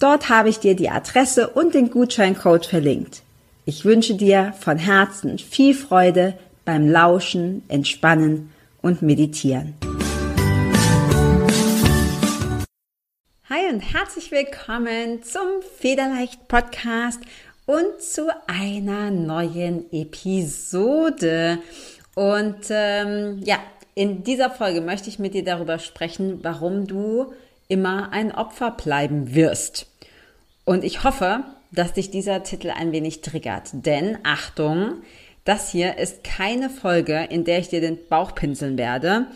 Dort habe ich dir die Adresse und den Gutscheincode verlinkt. Ich wünsche dir von Herzen viel Freude beim Lauschen, Entspannen und Meditieren. Hi und herzlich willkommen zum Federleicht Podcast und zu einer neuen Episode. Und ähm, ja, in dieser Folge möchte ich mit dir darüber sprechen, warum du immer ein Opfer bleiben wirst. Und ich hoffe, dass dich dieser Titel ein wenig triggert. Denn Achtung, das hier ist keine Folge, in der ich dir den Bauch pinseln werde.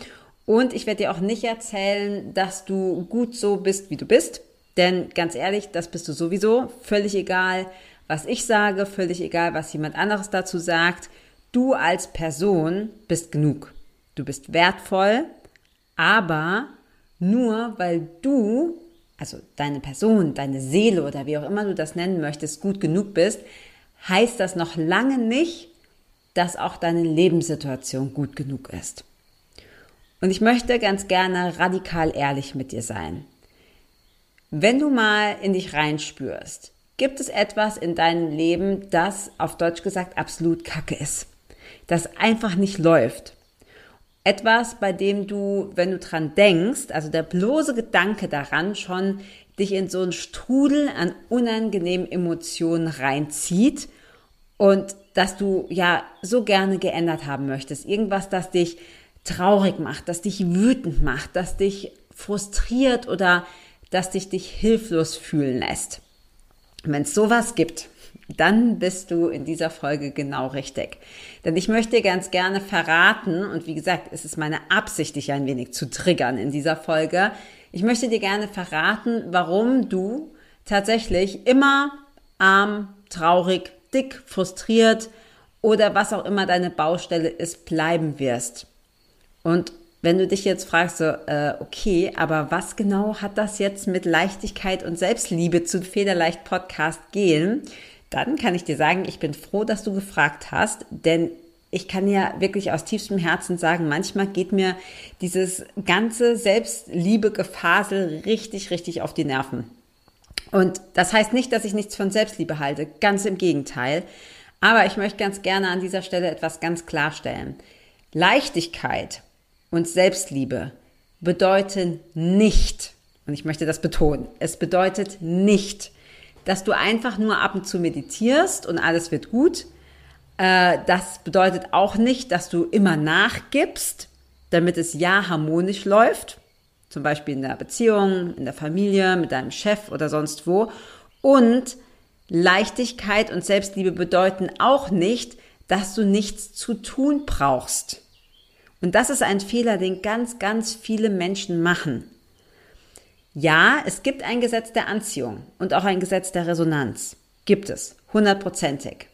Und ich werde dir auch nicht erzählen, dass du gut so bist, wie du bist. Denn ganz ehrlich, das bist du sowieso. Völlig egal, was ich sage, völlig egal, was jemand anderes dazu sagt. Du als Person bist genug. Du bist wertvoll, aber nur weil du, also deine Person, deine Seele oder wie auch immer du das nennen möchtest, gut genug bist, heißt das noch lange nicht, dass auch deine Lebenssituation gut genug ist. Und ich möchte ganz gerne radikal ehrlich mit dir sein. Wenn du mal in dich reinspürst, gibt es etwas in deinem Leben, das auf Deutsch gesagt absolut kacke ist, das einfach nicht läuft etwas, bei dem du, wenn du dran denkst, also der bloße Gedanke daran schon dich in so einen Strudel an unangenehmen Emotionen reinzieht und dass du ja so gerne geändert haben möchtest. Irgendwas, das dich traurig macht, das dich wütend macht, das dich frustriert oder das dich dich hilflos fühlen lässt. Wenn es sowas gibt, dann bist du in dieser Folge genau richtig. Denn ich möchte ganz gerne verraten, und wie gesagt, es ist meine Absicht, dich ein wenig zu triggern in dieser Folge. Ich möchte dir gerne verraten, warum du tatsächlich immer arm, traurig, dick, frustriert oder was auch immer deine Baustelle ist, bleiben wirst. Und wenn du dich jetzt fragst, so, äh, okay, aber was genau hat das jetzt mit Leichtigkeit und Selbstliebe zu Federleicht Podcast gehen? Dann kann ich dir sagen, ich bin froh, dass du gefragt hast, denn ich kann ja wirklich aus tiefstem Herzen sagen, manchmal geht mir dieses ganze Selbstliebe-Gefasel richtig, richtig auf die Nerven. Und das heißt nicht, dass ich nichts von Selbstliebe halte, ganz im Gegenteil. Aber ich möchte ganz gerne an dieser Stelle etwas ganz klarstellen. Leichtigkeit und Selbstliebe bedeuten nicht, und ich möchte das betonen, es bedeutet nicht, dass du einfach nur ab und zu meditierst und alles wird gut. Äh, das bedeutet auch nicht, dass du immer nachgibst, damit es ja harmonisch läuft. Zum Beispiel in der Beziehung, in der Familie, mit deinem Chef oder sonst wo. Und Leichtigkeit und Selbstliebe bedeuten auch nicht, dass du nichts zu tun brauchst. Und das ist ein Fehler, den ganz, ganz viele Menschen machen. Ja, es gibt ein Gesetz der Anziehung und auch ein Gesetz der Resonanz. Gibt es, hundertprozentig.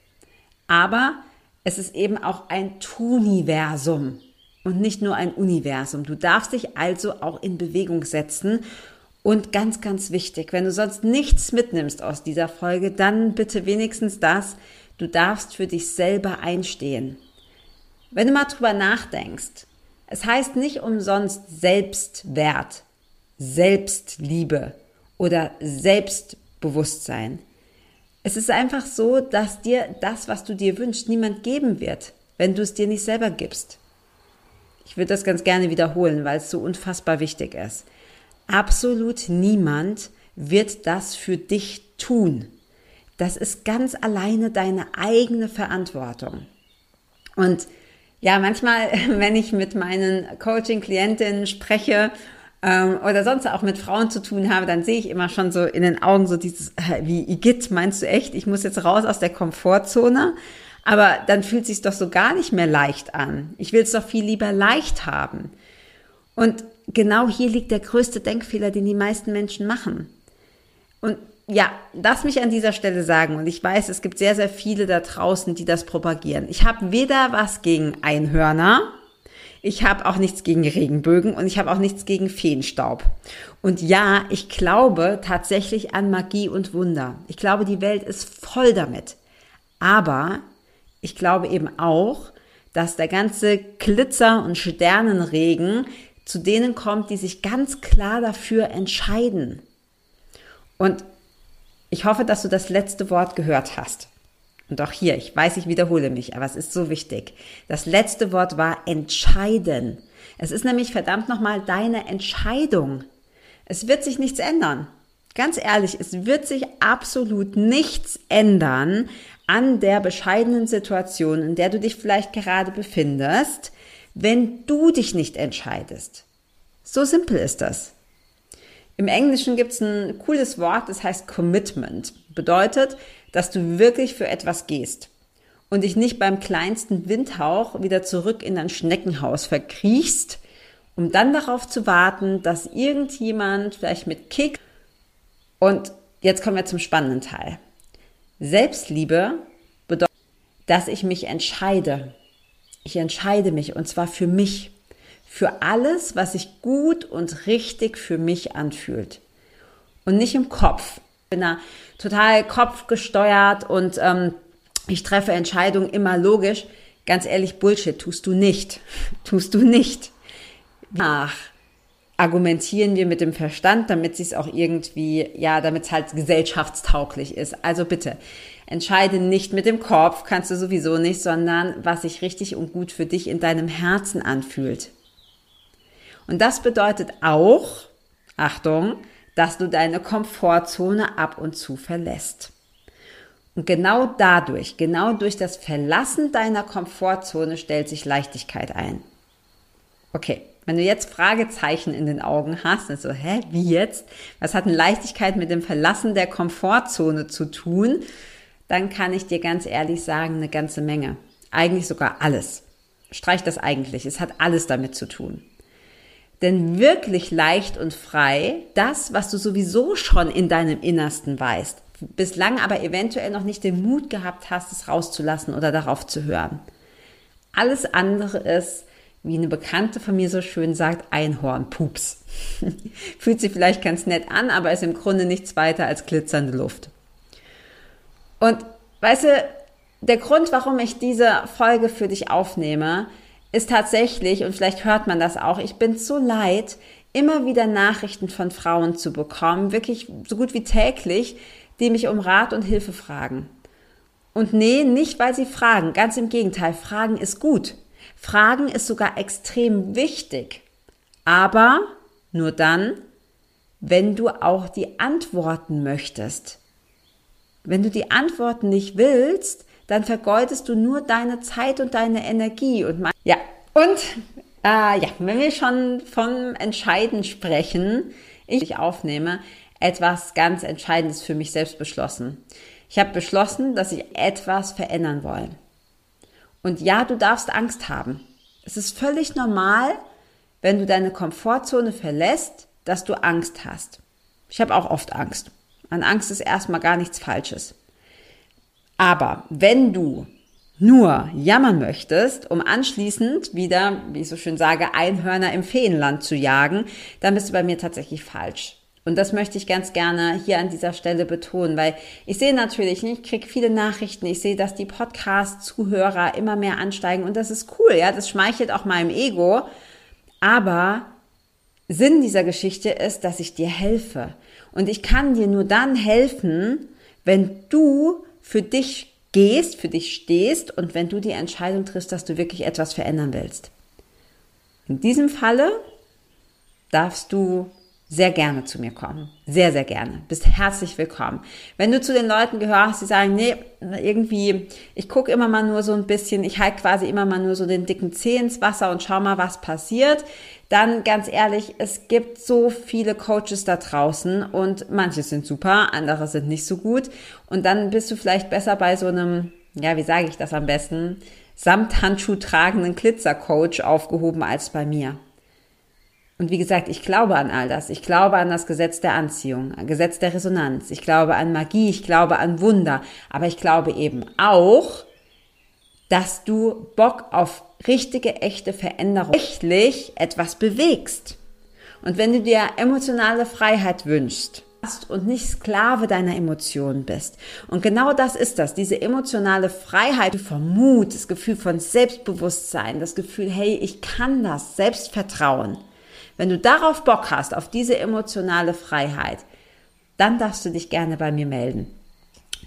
Aber es ist eben auch ein Tuniversum und nicht nur ein Universum. Du darfst dich also auch in Bewegung setzen. Und ganz, ganz wichtig, wenn du sonst nichts mitnimmst aus dieser Folge, dann bitte wenigstens das, du darfst für dich selber einstehen. Wenn du mal drüber nachdenkst, es heißt nicht umsonst Selbstwert. Selbstliebe oder Selbstbewusstsein. Es ist einfach so, dass dir das, was du dir wünschst, niemand geben wird, wenn du es dir nicht selber gibst. Ich würde das ganz gerne wiederholen, weil es so unfassbar wichtig ist. Absolut niemand wird das für dich tun. Das ist ganz alleine deine eigene Verantwortung. Und ja, manchmal, wenn ich mit meinen Coaching-Klientinnen spreche ähm, oder sonst auch mit Frauen zu tun habe, dann sehe ich immer schon so in den Augen so dieses, wie Igitt, meinst du echt, ich muss jetzt raus aus der Komfortzone? Aber dann fühlt es sich doch so gar nicht mehr leicht an. Ich will es doch viel lieber leicht haben. Und genau hier liegt der größte Denkfehler, den die meisten Menschen machen. Und ja, lass mich an dieser Stelle sagen, und ich weiß, es gibt sehr, sehr viele da draußen, die das propagieren. Ich habe weder was gegen Einhörner, ich habe auch nichts gegen Regenbögen und ich habe auch nichts gegen Feenstaub. Und ja, ich glaube tatsächlich an Magie und Wunder. Ich glaube, die Welt ist voll damit. Aber ich glaube eben auch, dass der ganze Glitzer und Sternenregen zu denen kommt, die sich ganz klar dafür entscheiden. Und ich hoffe, dass du das letzte Wort gehört hast. Und auch hier, ich weiß, ich wiederhole mich, aber es ist so wichtig. Das letzte Wort war entscheiden. Es ist nämlich verdammt nochmal deine Entscheidung. Es wird sich nichts ändern. Ganz ehrlich, es wird sich absolut nichts ändern an der bescheidenen Situation, in der du dich vielleicht gerade befindest, wenn du dich nicht entscheidest. So simpel ist das. Im Englischen gibt es ein cooles Wort, das heißt Commitment. Bedeutet, dass du wirklich für etwas gehst und dich nicht beim kleinsten Windhauch wieder zurück in dein Schneckenhaus verkriechst, um dann darauf zu warten, dass irgendjemand vielleicht mit Kick und jetzt kommen wir zum spannenden Teil. Selbstliebe bedeutet, dass ich mich entscheide. Ich entscheide mich und zwar für mich, für alles, was sich gut und richtig für mich anfühlt und nicht im Kopf. Bin da total kopfgesteuert und ähm, ich treffe Entscheidungen immer logisch. Ganz ehrlich, Bullshit tust du nicht. Tust du nicht. Nach argumentieren wir mit dem Verstand, damit es auch irgendwie, ja, damit es halt gesellschaftstauglich ist. Also bitte, entscheide nicht mit dem Kopf, kannst du sowieso nicht, sondern was sich richtig und gut für dich in deinem Herzen anfühlt. Und das bedeutet auch, Achtung, dass du deine Komfortzone ab und zu verlässt. Und genau dadurch, genau durch das Verlassen deiner Komfortzone stellt sich Leichtigkeit ein. Okay, wenn du jetzt Fragezeichen in den Augen hast, also, hä, wie jetzt? Was hat eine Leichtigkeit mit dem Verlassen der Komfortzone zu tun? Dann kann ich dir ganz ehrlich sagen, eine ganze Menge. Eigentlich sogar alles. Streich das eigentlich. Es hat alles damit zu tun. Denn wirklich leicht und frei, das, was du sowieso schon in deinem Innersten weißt, bislang aber eventuell noch nicht den Mut gehabt hast, es rauszulassen oder darauf zu hören. Alles andere ist, wie eine Bekannte von mir so schön sagt, Einhornpups. Fühlt sich vielleicht ganz nett an, aber ist im Grunde nichts weiter als glitzernde Luft. Und weißt du, der Grund, warum ich diese Folge für dich aufnehme, ist tatsächlich, und vielleicht hört man das auch, ich bin so leid, immer wieder Nachrichten von Frauen zu bekommen, wirklich so gut wie täglich, die mich um Rat und Hilfe fragen. Und nee, nicht weil sie fragen, ganz im Gegenteil, Fragen ist gut. Fragen ist sogar extrem wichtig. Aber nur dann, wenn du auch die Antworten möchtest. Wenn du die Antworten nicht willst, dann vergeudest du nur deine Zeit und deine Energie. Und ja, und äh, ja, wenn wir schon vom Entscheiden sprechen, ich aufnehme, etwas ganz Entscheidendes für mich selbst beschlossen. Ich habe beschlossen, dass ich etwas verändern will. Und ja, du darfst Angst haben. Es ist völlig normal, wenn du deine Komfortzone verlässt, dass du Angst hast. Ich habe auch oft Angst. An Angst ist erstmal gar nichts Falsches. Aber wenn du nur jammern möchtest, um anschließend wieder, wie ich so schön sage, Einhörner im Feenland zu jagen, dann bist du bei mir tatsächlich falsch. Und das möchte ich ganz gerne hier an dieser Stelle betonen, weil ich sehe natürlich, ich kriege viele Nachrichten, ich sehe, dass die Podcast-Zuhörer immer mehr ansteigen und das ist cool, ja, das schmeichelt auch meinem Ego. Aber Sinn dieser Geschichte ist, dass ich dir helfe. Und ich kann dir nur dann helfen, wenn du für dich gehst, für dich stehst und wenn du die Entscheidung triffst, dass du wirklich etwas verändern willst. In diesem Falle darfst du sehr gerne zu mir kommen. Sehr, sehr gerne. Bist herzlich willkommen. Wenn du zu den Leuten gehörst, die sagen, nee, irgendwie, ich gucke immer mal nur so ein bisschen, ich halte quasi immer mal nur so den dicken Zeh ins Wasser und schau mal, was passiert, dann ganz ehrlich, es gibt so viele Coaches da draußen und manche sind super, andere sind nicht so gut. Und dann bist du vielleicht besser bei so einem, ja, wie sage ich das am besten, Samthandschuh tragenden Glitzercoach aufgehoben als bei mir. Und wie gesagt, ich glaube an all das. Ich glaube an das Gesetz der Anziehung, an Gesetz der Resonanz. Ich glaube an Magie, ich glaube an Wunder. Aber ich glaube eben auch, dass du Bock auf richtige, echte Veränderung, rechtlich etwas bewegst. Und wenn du dir emotionale Freiheit wünschst, und nicht Sklave deiner Emotionen bist. Und genau das ist das, diese emotionale Freiheit von Mut, das Gefühl von Selbstbewusstsein, das Gefühl, hey, ich kann das, Selbstvertrauen. Wenn du darauf Bock hast, auf diese emotionale Freiheit, dann darfst du dich gerne bei mir melden.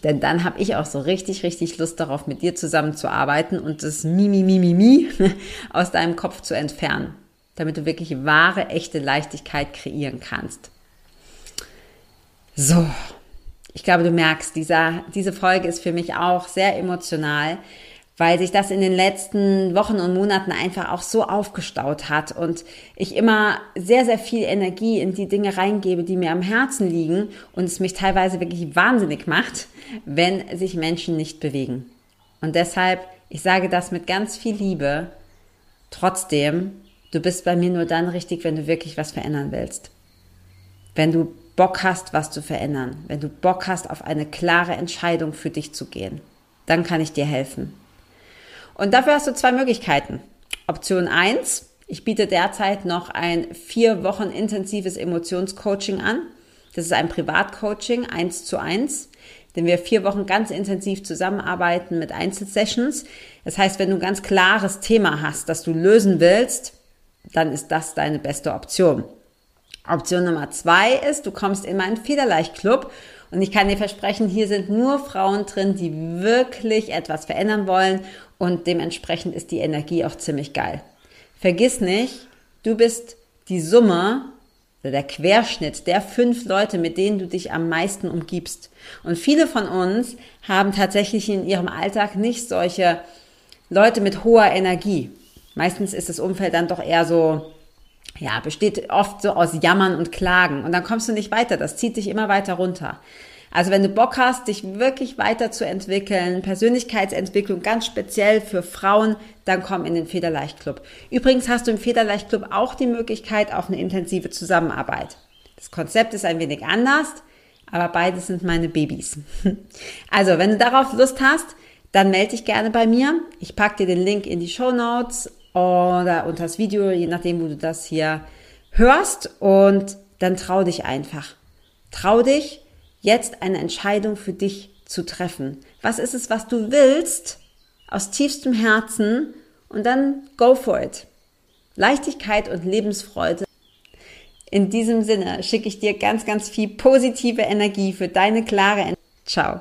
Denn dann habe ich auch so richtig, richtig Lust darauf, mit dir zusammenzuarbeiten und das Mimi, Mimi, Mimi aus deinem Kopf zu entfernen, damit du wirklich wahre, echte Leichtigkeit kreieren kannst. So, ich glaube, du merkst, dieser, diese Folge ist für mich auch sehr emotional, weil sich das in den letzten Wochen und Monaten einfach auch so aufgestaut hat und ich immer sehr, sehr viel Energie in die Dinge reingebe, die mir am Herzen liegen und es mich teilweise wirklich wahnsinnig macht, wenn sich Menschen nicht bewegen. Und deshalb, ich sage das mit ganz viel Liebe, trotzdem, du bist bei mir nur dann richtig, wenn du wirklich was verändern willst. Wenn du Bock hast, was zu verändern, wenn du Bock hast, auf eine klare Entscheidung für dich zu gehen, dann kann ich dir helfen. Und dafür hast du zwei Möglichkeiten. Option eins: ich biete derzeit noch ein vier Wochen intensives Emotionscoaching an. Das ist ein Privatcoaching, eins zu eins, denn wir vier Wochen ganz intensiv zusammenarbeiten mit Einzelsessions. Das heißt, wenn du ein ganz klares Thema hast, das du lösen willst, dann ist das deine beste Option. Option Nummer zwei ist, du kommst in meinen Federleicht-Club und ich kann dir versprechen, hier sind nur Frauen drin, die wirklich etwas verändern wollen und dementsprechend ist die Energie auch ziemlich geil. Vergiss nicht, du bist die Summe der Querschnitt der fünf Leute, mit denen du dich am meisten umgibst. Und viele von uns haben tatsächlich in ihrem Alltag nicht solche Leute mit hoher Energie. Meistens ist das Umfeld dann doch eher so, ja, besteht oft so aus Jammern und Klagen. Und dann kommst du nicht weiter. Das zieht dich immer weiter runter. Also wenn du Bock hast, dich wirklich weiterzuentwickeln, Persönlichkeitsentwicklung ganz speziell für Frauen, dann komm in den Federleicht-Club. Übrigens hast du im Federleicht-Club auch die Möglichkeit auf eine intensive Zusammenarbeit. Das Konzept ist ein wenig anders, aber beides sind meine Babys. Also, wenn du darauf Lust hast, dann melde dich gerne bei mir. Ich packe dir den Link in die Show Notes oder unter das Video, je nachdem, wo du das hier hörst. Und dann trau dich einfach. Trau dich, jetzt eine Entscheidung für dich zu treffen. Was ist es, was du willst aus tiefstem Herzen und dann go for it. Leichtigkeit und Lebensfreude. In diesem Sinne schicke ich dir ganz, ganz viel positive Energie für deine klare Entscheidung. Ciao.